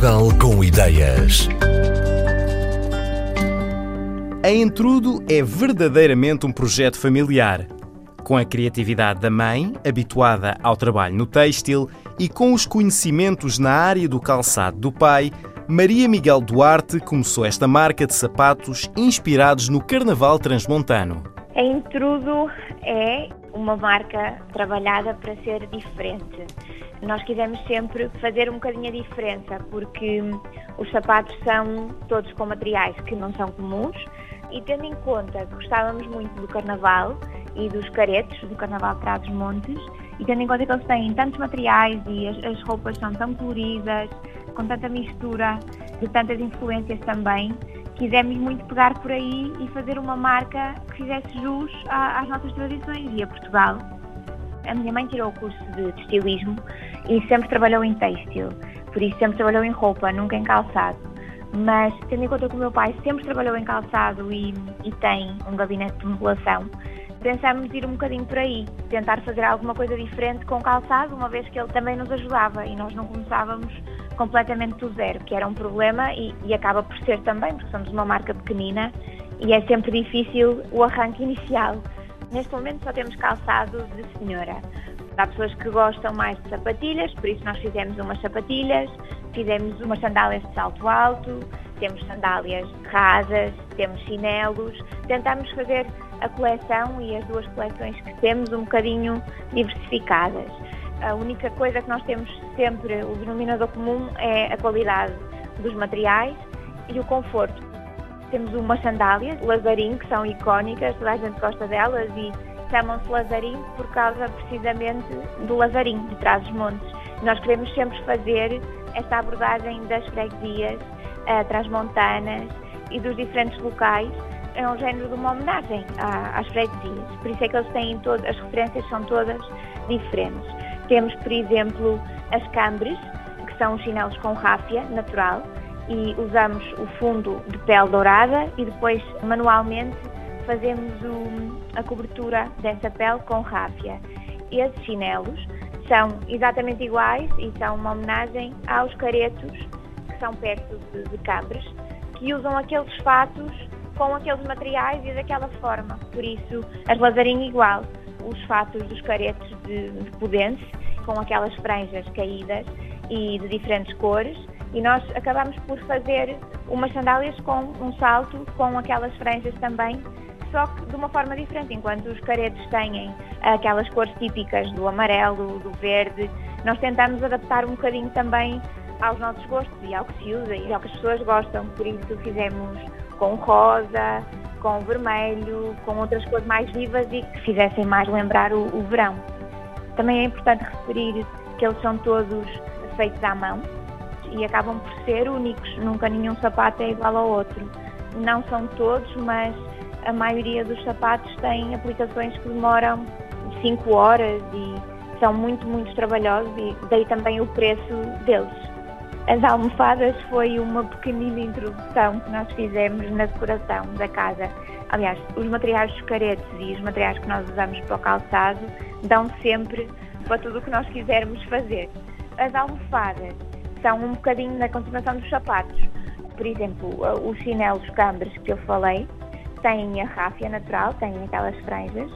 Portugal com ideias. A Entrudo é verdadeiramente um projeto familiar. Com a criatividade da mãe, habituada ao trabalho no têxtil, e com os conhecimentos na área do calçado do pai, Maria Miguel Duarte começou esta marca de sapatos inspirados no Carnaval Transmontano. A Intrudo é uma marca trabalhada para ser diferente. Nós quisemos sempre fazer um bocadinho a diferença, porque os sapatos são todos com materiais que não são comuns e tendo em conta que gostávamos muito do carnaval e dos caretos do carnaval de Trás-os-Montes e tendo em conta que eles têm tantos materiais e as, as roupas são tão coloridas, com tanta mistura de tantas influências também, quisemos muito pegar por aí e fazer uma marca que fizesse jus às nossas tradições e a Portugal. A minha mãe tirou o curso de estilismo e sempre trabalhou em têxtil, por isso sempre trabalhou em roupa, nunca em calçado. Mas tendo em conta que o meu pai sempre trabalhou em calçado e, e tem um gabinete de modelação, pensámos ir um bocadinho por aí, tentar fazer alguma coisa diferente com calçado, uma vez que ele também nos ajudava e nós não começávamos completamente do zero, que era um problema e, e acaba por ser também, porque somos uma marca pequenina e é sempre difícil o arranque inicial. Neste momento só temos calçado de senhora. Há pessoas que gostam mais de sapatilhas, por isso nós fizemos umas sapatilhas, fizemos umas sandálias de salto alto, temos sandálias rasas, temos chinelos. Tentamos fazer a coleção e as duas coleções que temos um bocadinho diversificadas. A única coisa que nós temos sempre, o denominador comum, é a qualidade dos materiais e o conforto. Temos umas sandálias, Lazarim, que são icónicas, toda a gente gosta delas e chamam-se Lazarim por causa precisamente do Lazarim, de trás dos montes. Nós queremos sempre fazer esta abordagem das freguesias uh, transmontanas e dos diferentes locais. É um género de uma homenagem às freguesias. Por isso é que eles têm todas, as referências são todas diferentes. Temos, por exemplo, as cambres, que são os chinelos com ráfia natural, e usamos o fundo de pele dourada e depois manualmente fazemos o, a cobertura dessa pele com ráfia. Esses chinelos são exatamente iguais e são uma homenagem aos caretos que são perto de, de cabres, que usam aqueles fatos com aqueles materiais e daquela forma. Por isso, as lazarinhas igual, os fatos dos caretos de, de Pudense com aquelas franjas caídas e de diferentes cores e nós acabamos por fazer umas sandálias com um salto com aquelas franjas também, só que de uma forma diferente. Enquanto os caretos têm aquelas cores típicas do amarelo, do verde, nós tentamos adaptar um bocadinho também aos nossos gostos e ao que se usa e ao que as pessoas gostam. Por isso fizemos com rosa, com vermelho, com outras cores mais vivas e que fizessem mais lembrar o, o verão. Também é importante referir que eles são todos feitos à mão e acabam por ser únicos, nunca nenhum sapato é igual ao outro. Não são todos, mas a maioria dos sapatos tem aplicações que demoram 5 horas e são muito, muito trabalhosos e daí também o preço deles. As almofadas foi uma pequenina introdução que nós fizemos na decoração da casa. Aliás, os materiais dos caretes e os materiais que nós usamos para o calçado dão sempre para tudo o que nós quisermos fazer. As almofadas são um bocadinho na continuação dos sapatos. Por exemplo, os chinelos cambres que eu falei têm a ráfia natural, têm aquelas franjas,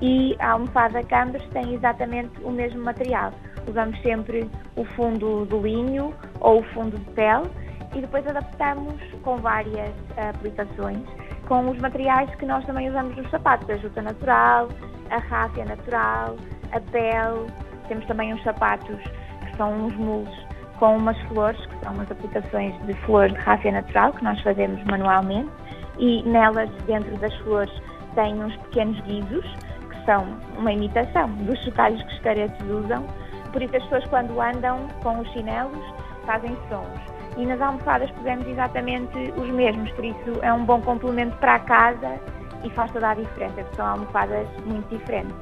e a almofada cambres tem exatamente o mesmo material. Usamos sempre o fundo do linho ou o fundo de pele e depois adaptamos com várias aplicações com os materiais que nós também usamos nos sapatos, a juta natural, a ráfia natural, a pele. Temos também uns sapatos que são uns mulos com umas flores, que são umas aplicações de flores de ráfia natural que nós fazemos manualmente e nelas, dentro das flores, tem uns pequenos guizos que são uma imitação dos chocalhos que os caretos usam. Por isso as pessoas quando andam com os chinelos fazem sons e nas almofadas pusemos exatamente os mesmos, por isso é um bom complemento para a casa e faz toda a diferença, porque são almofadas muito diferentes.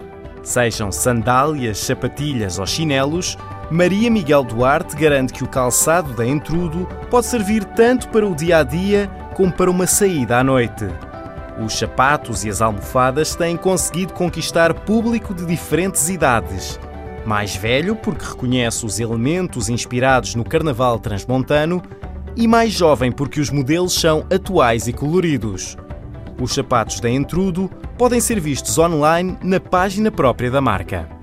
Sejam sandálias, sapatilhas ou chinelos, Maria Miguel Duarte garante que o calçado da Entrudo pode servir tanto para o dia a dia como para uma saída à noite. Os sapatos e as almofadas têm conseguido conquistar público de diferentes idades. Mais velho, porque reconhece os elementos inspirados no carnaval transmontano, e mais jovem, porque os modelos são atuais e coloridos. Os sapatos da Entrudo podem ser vistos online na página própria da marca.